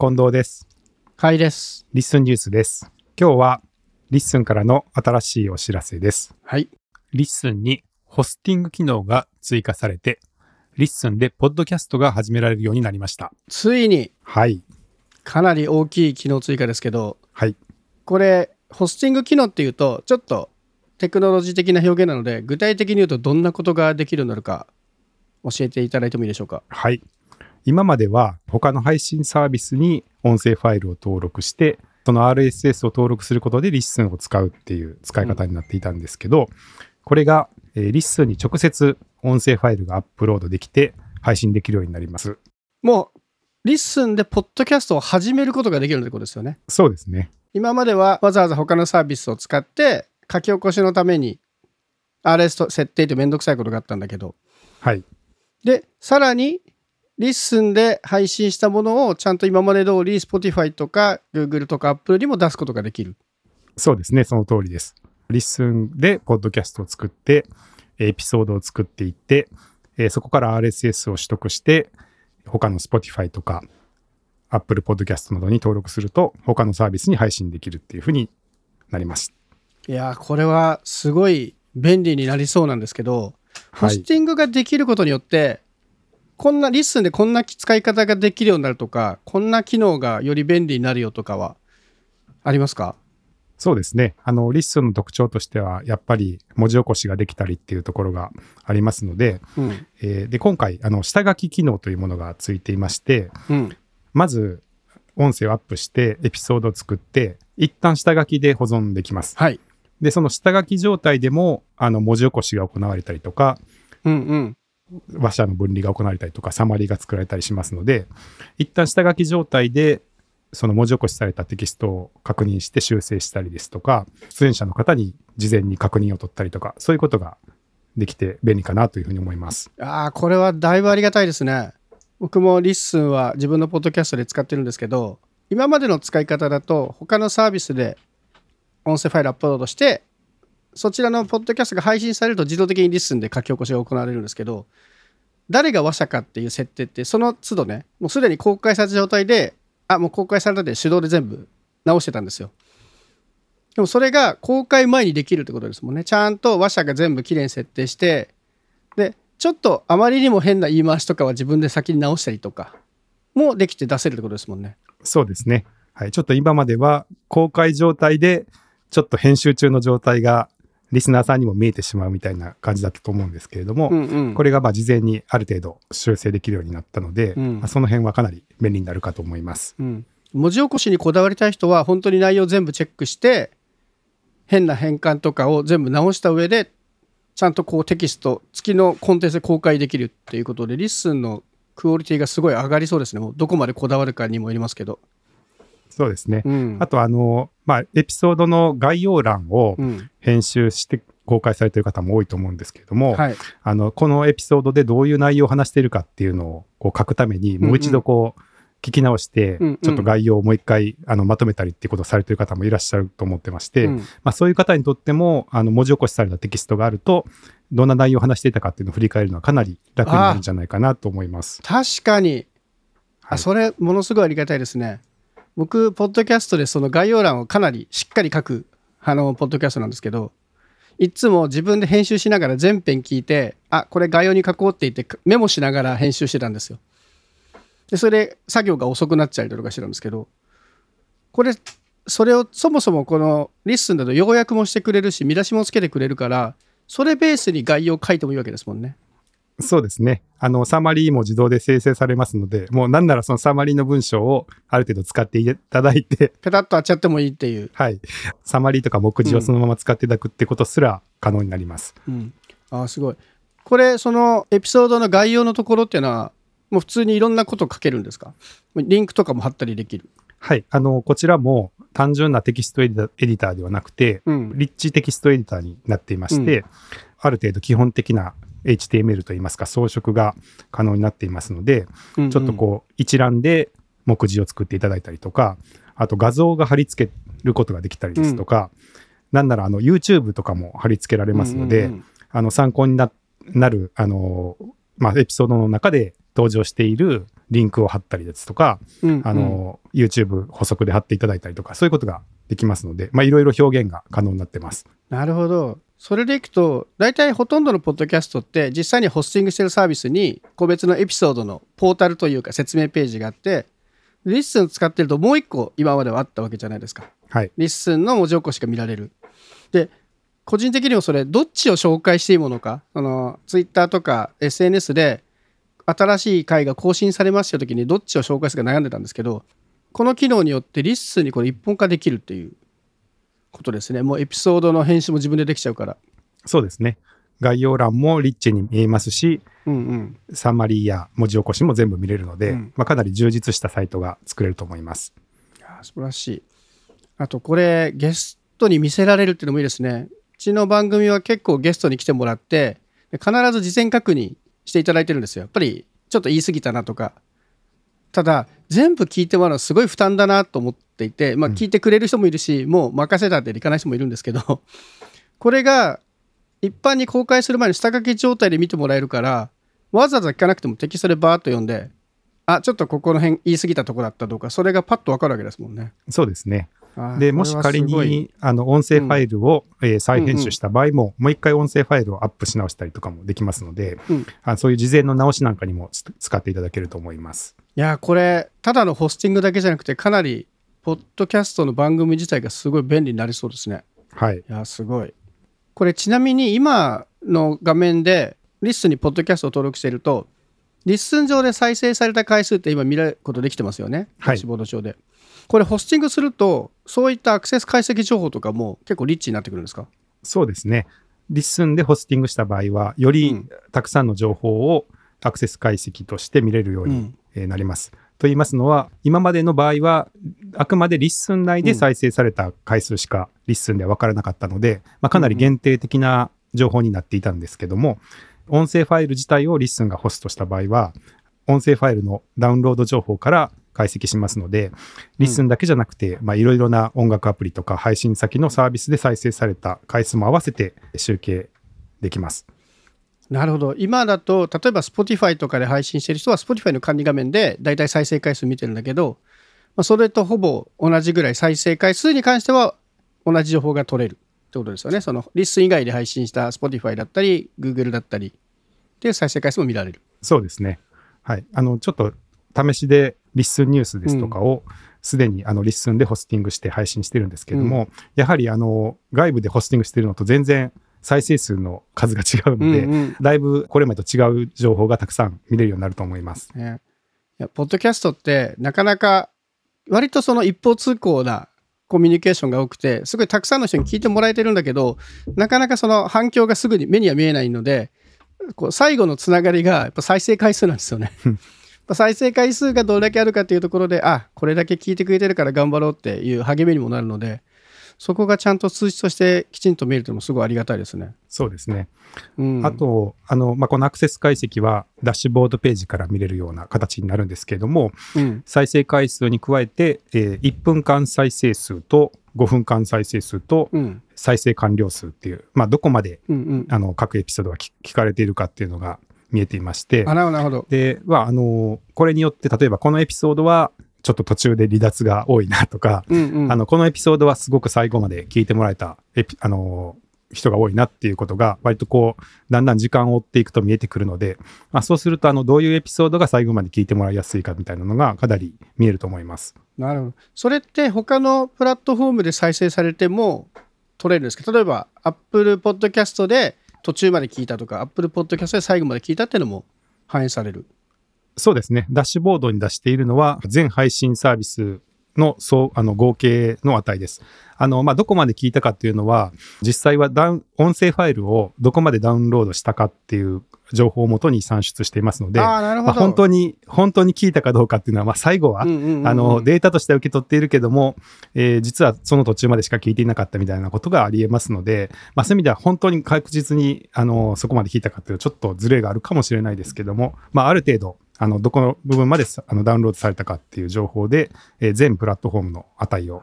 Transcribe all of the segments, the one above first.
近藤です。はいです。 LISTEN ニュースです。今日は LISTEN からの新しいお知らせです。はい。 LISTEN にホスティング機能が追加されて、 LISTEN でポッドキャストが始められるようになりました。ついにはい。かなり大きい機能追加ですけど、はい。これ、ホスティング機能っていうと、ちょっとテクノロジー的な表現なので、具体的に言うとどんなことができるようになるか、教えていただいてもいいでしょうか？はい。今までは他の配信サービスに音声ファイルを登録して、その RSS を登録することで LISTEN を使うっていう使い方になっていたんですけど、これが、えー LISTEN に直接音声ファイルがアップロードできて配信できるようになります。もう、 LISTEN でポッドキャストを始めることができるってことですよね？そうですね。今まではわざわざ他のサービスを使って、書き起こしのために RS と設定ってめんどくさいことがあったんだけど、はい。で、さらに、 LISTEN で配信したものをちゃんと今まで通り Spotify とか Google とか Apple にも出すことができる。そうですね。その通りです。 LISTEN でポッドキャストを作って、エピソードを作っていって、えーそこから RSS を取得して、他の Spotify とか Apple Podcast などに登録すると、他のサービスに配信できるっていうふうになります。いやー、これはすごい便利になりそうなんですけど、ホスティングができることによって、こんな LISTEN でこんな使い方ができるようになるとか、こんな機能がより便利になるよとかはありますか？そうですね。あの、リッスンの特徴としては、やっぱり文字起こしができたりっていうところがありますので、うん。えーで、今回、あの、下書き機能というものがついていまして、うん。まず、音声をアップして、エピソードを作って、一旦下書きで保存できます。はい。で、その下書き状態でも、あの、文字起こしが行われたりとか、うんうん。話者の分離が行われたりとか、サマリーが作られたりしますので、一旦下書き状態で、その文字起こしされたテキストを確認して修正したりですとか、出演者の方に事前に確認を取ったりとか、そういうことができて便利かなというふうに思います。ああ、これはだいぶありがたいですね。僕も LISTEN は自分のポッドキャストで使ってるんですけど、今までの使い方だと、他のサービスで音声ファイルアップロードして、そちらのポッドキャストが配信されると自動的に LISTEN で書き起こしが行われるんですけど、誰が話者かっていう設定って、その都度ね、もうすでに公開された状態で、あ、もう公開されたで手動で全部直してたんですよ。でもそれが公開前にできるってことですもんね。ちゃんと話者が全部きれいに設定して、で、ちょっとあまりにも変な言い回しとかは自分で先に直したりとかもできて出せるってことですもんね。そうですね。はい。ちょっと今までは公開状態で、ちょっと編集中の状態がリスナーさんにも見えてしまうみたいな感じだったと思うんですけれども、うんうん。これがまあ事前にある程度修正できるようになったので、うんまあその辺はかなり便利になるかと思います。うん、文字起こしにこだわりたい人は本当に内容全部チェックして変な変換とかを全部直した上でちゃんとこうテキスト付きのコンテンツで公開できるっていうことで LISTEN のクオリティがすごい上がりそうですねもうどこまでこだわるかにもよりますけど、そうですね。うん。あとあの、まあ、エピソードの概要欄をうん。編集して公開されている方も多いと思うんですけれども、はい、あの、このエピソードでどういう内容を話しているかっていうのをこう書くために、もう一度こう、聞き直してうんうん、ちょっと概要をもう一回あのまとめたりっていうことをされている方もいらっしゃると思ってまして、うん。まあ、そういう方にとっても、あの文字起こしされたテキストがあると、どんな内容を話していたかっていうのを振り返るのはかなり楽になるんじゃないかなと思います。確かに。あはい。それものすごいありがたいですね僕ポッドキャストでその概要欄をかなりしっかり書くあのポッドキャストなんですけどいつも自分で編集しながら全編聞いてあこれ概要に書こうって言ってメモしながら編集してたんですよ。でそれで作業が遅くなっちゃうとかしてるんですけどこれそれをそもそもこの LISTEN だと要約もしてくれるし見出しもつけてくれるからそれベースに概要書いてもいいわけですもんね。そうですね。あの、サマリーも自動で生成されますので、もうなんならそのサマリーの文章をある程度使っていただいて、ペタッと貼っちゃってもいいっていうはい。サマリーとか目次をそのまま使っていただくってことすら可能になります。うん、あーすごいこれそのエピソードの概要のところっていうのはもう普通にいろんなこと書けるんですか？リンクとかも貼ったりできるはい。あの、こちらも単純なテキストエディターではなくて、うんリッチテキストエディターになっていまして、ある程度基本的な HTML といいますか装飾が可能になっていますので、うんうんちょっとこう一覧で目次を作っていただいたりとか、あと画像が貼り付けることができたりですとか、なんならあの YouTube とかも貼り付けられますので、うんうんうんあの参考にななるあの、まあ、エピソードの中で登場しているリンクを貼ったりですとか、うんあの、YouTube 補足で貼っていただいたりとか、そういうことができますので、まあ、いろいろ表現が可能になってます。なるほど。それでいくと、大体ほとんどのポッドキャストって、実際にホスティングしてるサービスに、個別のエピソードのポータルというか説明ページがあって、 LISTEN 使ってるともう一個今まではあったわけじゃないですか。はい。 LISTEN の文字起こしが見られる。で、個人的にもそれ、どっちを紹介していいものか、その、Twitter とか SNS で、新しい回が更新されますよときに、どっちを紹介するか悩んでたんですけど、この機能によって LISTEN にこれ一本化できるっていうことですね。もうエピソードの編集も自分でできちゃうから。そうですね。概要欄もリッチに見えますし、うんうん。サマリーや文字起こしも全部見れるので、うんまあ、かなり充実したサイトが作れると思います。いやー素晴らしい。あとこれゲストに見せられるっていうのもいいですね。うちの番組は結構ゲストに来てもらってで必ず事前確認していただいてるんですよ。やっぱりちょっと言い過ぎたなとか。ただ全部聞いてもらうのすごい負担だなと思っていて、まあ、うん聞いてくれる人もいるし、もう任せたっていかない人もいるんですけど これが一般に公開する前に下書き状態で見てもらえるからわざわざ聞かなくてもテキストでバーッと読んであちょっとここの辺言い過ぎたとこだったとかそれがパッと分かるわけですもんね。そうですね。で、もし仮に、あの、音声ファイルを、えー再編集した場合も、もう一回音声ファイルをアップし直したりとかもできますので、うんあそういう事前の直しなんかにもつ使っていただけると思います。いやこれただのホスティングだけじゃなくてかなりポッドキャストの番組自体がすごい便利になりそうですね。はい。いやすごい。これちなみに今の画面で LISTEN にポッドキャストを登録していると LISTEN 上で再生された回数って今見ることできてますよね。はいダッシュボード上で。これホスティングするとそういったアクセス解析情報とかも結構リッチになってくるんですか？そうですね。 LISTEN でホスティングした場合は、よりうんたくさんの情報をアクセス解析として見れるようになります。と言いますのは、今までの場合は、あくまで LISTEN 内で再生された回数しか LISTEN では分からなかったので、まあ、かなり限定的な情報になっていたんですけども、音声ファイル自体を LISTEN がホストした場合は、音声ファイルのダウンロード情報から解析しますので、 LISTEN だけじゃなくて、まあいろいろな音楽アプリとか配信先のサービスで再生された回数も合わせて集計できます。なるほど。今だと例えば Spotify とかで配信してる人は Spotify の管理画面でだいたい再生回数見てるんだけど、まあ、それとほぼ同じぐらい再生回数に関しては同じ情報が取れるってことですよね。その LISTEN 以外で配信した Spotify だったり Google だったりで再生回数も見られる。そうですね。はい。あの、ちょっと試しで LISTEN ニュースですとかを、すでにあの LISTEN でホスティングして配信してるんですけども、やはりあの外部でホスティングしてるのと全然再生数の数が違うので、うんうんだいぶこれまでと違う情報がたくさん見れるようになると思います。ねいやポッドキャストってなかなか割とその一方通行なコミュニケーションが多くてすごいたくさんの人に聞いてもらえてるんだけどなかなかその反響がすぐに目には見えないのでこう最後のつながりがやっぱ再生回数なんですよね。再生回数がどれだけあるかっていうところであこれだけ聞いてくれてるから頑張ろうっていう励みにもなるのでそこがちゃんと数値としてきちんと見えるというのもすごいありがたいですね。そうですね。うん、あと、あの、まあ、このアクセス解析はダッシュボードページから見れるような形になるんですけれども、うん再生回数に加えて、えー1分間再生数と5分間再生数とうん再生完了数っていう、まあ、どこまでうんうん、あの各エピソードが聞聞かれているかっていうのが見えていましてあなるほどなるほど。で、まあ、あのこれによって例えばこのエピソードはちょっと途中で離脱が多いなとか、うんうんあのこのエピソードはすごく最後まで聞いてもらえたあの人が多いなっていうことが割とこうだんだん時間を追っていくと見えてくるので、まあ、そうするとあのどういうエピソードが最後まで聞いてもらいやすいかみたいなのがかなり見えると思います。なるほど。それって他のプラットフォームで再生されても取れるんですか？例えば Apple Podcast で途中まで聞いたとか Apple Podcast で最後まで聞いたっていうのも反映される。そうですね。ダッシュボードに出しているのは、全配信サービスの総あの合計の値です。あの、まあ、どこまで聞いたかっていうのは、実際はダウン音声ファイルをどこまでダウンロードしたかっていう情報をもとに算出していますので、まあ。本当に、本当に聞いたかどうかっていうのは、まあ、最後は、あの、データとしては受け取っているけども、えー実はその途中までしか聞いていなかったみたいなことがありえますので、まあ、そういう意味では本当に確実に、あの、そこまで聞いたかっていうちょっとズレがあるかもしれないですけども、まあ、ある程度、あの、どこの部分までさあのダウンロードされたかっていう情報で、えー全プラットフォームの値を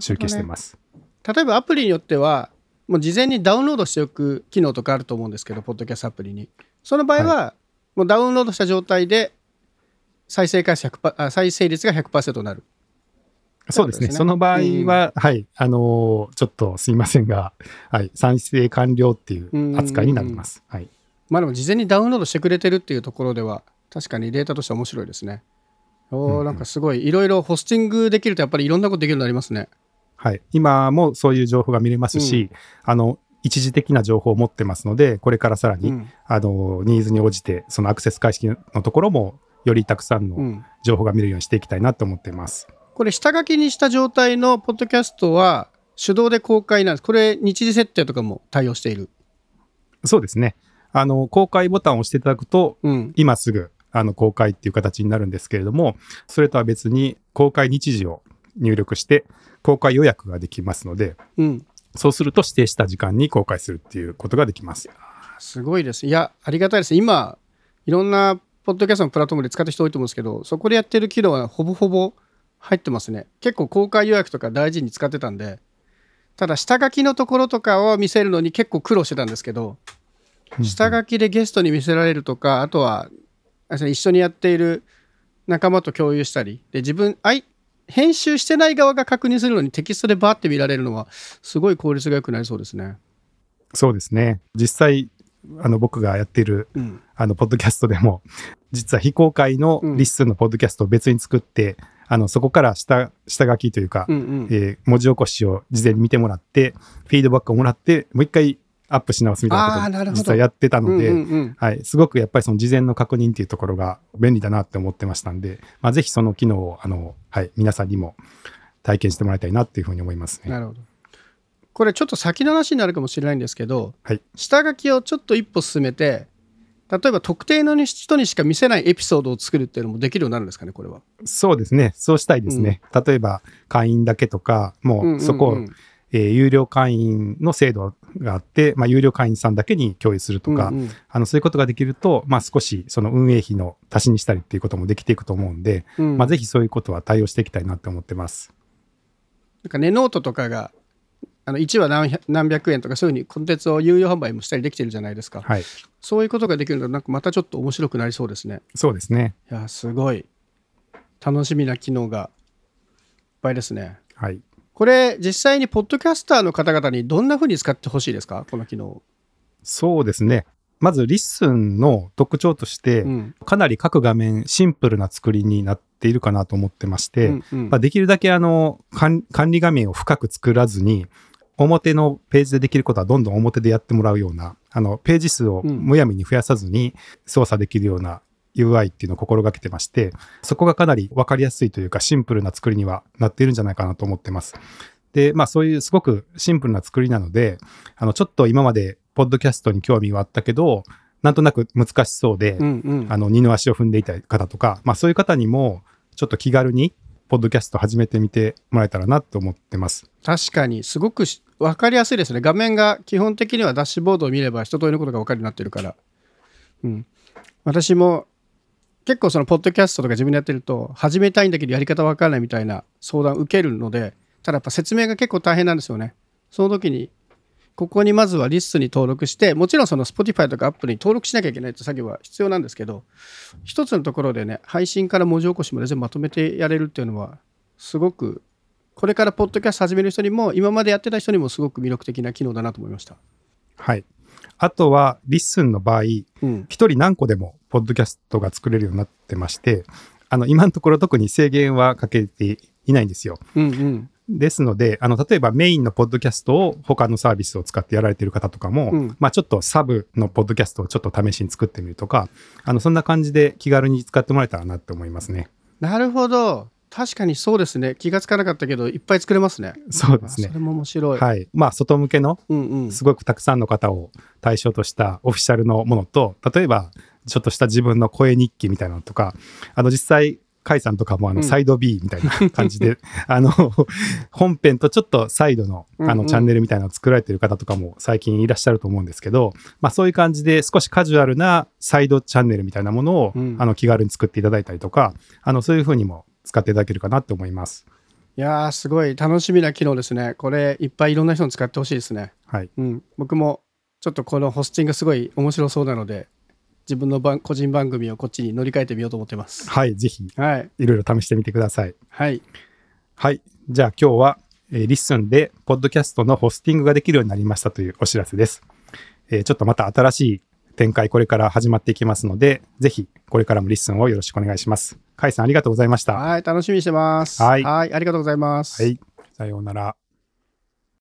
集計しています。例えばアプリによってはもう事前にダウンロードしておく機能とかあると思うんですけどポッドキャストアプリにその場合は、もうダウンロードした状態で再生回数100%あ再生率が100%になる。そうですね。そうですねその場合は、はい、あのーちょっとすいませんが、はい、再生完了っていう扱いになります。はい。まあでも事前にダウンロードしてくれてるっていうところでは確かにデータとしては面白いですね。おーなんかすごいいろいろホスティングできるとやっぱりいろんなことできるようになりますね。はい。今もそういう情報が見れますし、あの、一時的な情報を持ってますので、これからさらに、うんあの、ニーズに応じて、そのアクセス解析のところも、よりたくさんのうん情報が見れるようにしていきたいなと思っています。これ下書きにした状態のポッドキャストは手動で公開なんです。これ日時設定とかも対応している。そうですね。あの、公開ボタンを押していただくと、うん。今すぐ、あの、公開っていう形になるんですけれども、それとは別に、公開日時を入力して、公開予約ができますので、うん。そうすると指定した時間に公開するっていうことができます。すごいです。いや、ありがたいです。今、いろんなポッドキャストのプラットフォームで使ってる人多いと思うんですけど、そこでやってる機能はほぼほぼ入ってますね。結構公開予約とか大事に使ってたんで、ただ下書きのところとかを見せるのに結構苦労してたんですけど、下書きでゲストに見せられるとか、あとは、あ一緒にやっている仲間と共有したり、で、自分、あい編集してない側が確認するのにテキストでバーって見られるのは、すごい効率が良くなりそうですね。そうですね。実際、あの、僕がやっている、うん。あの、ポッドキャストでも、実は非公開の LISTEN のポッドキャストを別に作って、あの、そこから下、下書きというか、うんうん。えー文字起こしを事前に見てもらって、フィードバックをもらって、もう一回アップし直すみたいなことを実はやってたので、うんうんうんはい、すごくやっぱりその事前の確認っていうところが便利だなって思ってましたんで、まあ、ぜひその機能を、あの、はい、皆さんにも体験してもらいたいなっていうふうに思いますね。なるほど。これちょっと先の話になるかもしれないんですけど、はい。下書きをちょっと一歩進めて、例えば特定の人にしか見せないエピソードを作るっていうのもできるようになるんですかね、これは。そうですね。そうしたいですね。例えば、会員だけとか、もうんうんううんそこを、えー有料会員の制度があって、まあ、有料会員さんだけに共有するとか、うんうんあの、そういうことができると、まあ、少しその運営費の足しにしたりっていうこともできていくと思うんで、うんまあ、ぜひそういうことは対応していきたいなって思ってます。なんかね、ノートとかが、あの1話何百何百円とかそういうふうにコンテンツを有料販売もしたりできてるじゃないですか。はい。そういうことができるのなんかまたちょっと面白くなりそうですね。そうですね。いや、すごい。楽しみな機能がいっぱいですね。はい。これ、実際にポッドキャスターの方々にどんなふうに使ってほしいですか？この機能。そうですね。まず、 LISTEN の特徴として、うん。かなり各画面シンプルな作りになっているかなと思ってまして、うんうんまあ、できるだけあの管、管理画面を深く作らずに表のページでできることはどんどん表でやってもらうようなあのページ数をうんむやみに増やさずに操作できるような UI っていうのを心がけてましてそこがかなり分かりやすいというかシンプルな作りにはなっているんじゃないかなと思ってます。でまあそういうすごくシンプルな作りなのであのちょっと今までポッドキャストに興味はあったけどなんとなく難しそうで、うんうんあの二の足を踏んでいた方とか、まあ、そういう方にもちょっと気軽にポッドキャスト始めてみてもらえたらなと思ってます。確かにすごくし分かりやすいですね画面が基本的にはダッシュボードを見れば一通りのことが分かるようになってるから、うん、私も結構そのポッドキャストとか自分でやってると始めたいんだけどやり方分からないみたいな相談を受けるのでただやっぱ説明が結構大変なんですよねその時にここにまずはリストに登録してもちろんその Spotify とか Apple に登録しなきゃいけないって作業は必要なんですけど一つのところでね配信から文字起こしまで全部まとめてやれるっていうのはすごくこれからポッドキャスト始める人にも今までやってた人にもすごく魅力的な機能だなと思いました。はい。あとは、 LISTEN の場合、うん、一人何個でもポッドキャストが作れるようになってまして、あの、今のところ特に制限はかけていないんですよ。うん、うん、ですので、あの、例えばメインのポッドキャストを他のサービスを使ってやられている方とかも、うんまあちょっとサブのポッドキャストをちょっと試しに作ってみるとか、あの、そんな感じで気軽に使ってもらえたらなって思いますね。なるほど。確かにそうですね。気がつかなかったけど、いっぱい作れますね。そうですねあそれも面白い。はい。まあ、外向けのうんうん。すごくたくさんの方を対象としたオフィシャルのものと、例えば、ちょっとした自分の声日記みたいなのとか、あの、実際、甲斐さんとかもあの、うんサイド B みたいな感じで、あの、本編とちょっとサイドの、あの、うんうんチャンネルみたいなのを作られてる方とかも最近いらっしゃると思うんですけど、まあ、そういう感じで少しカジュアルなサイドチャンネルみたいなものを、うんあの、気軽に作っていただいたりとか、あの、そういうふうにも使っていただけるかなと思います。いやー、すごい楽しみな機能ですね。これ、いっぱいいろんな人に使ってほしいですね。はい。うん。僕も、ちょっとこのホスティングすごい面白そうなので、自分の番個人番組をこっちに乗り換えてみようと思ってます。はい、ぜひ、はい。いろいろ試してみてください。はい。はい。じゃあ今日は、えーリッスンで、ポッドキャストのホスティングができるようになりましたというお知らせです。えーちょっとまた新しい展開、これから始まっていきますので、ぜひ、これからも LISTEN をよろしくお願いします。カイさん、ありがとうございました。はい。楽しみにしてます。はいはい。ありがとうございます。はい。さようなら。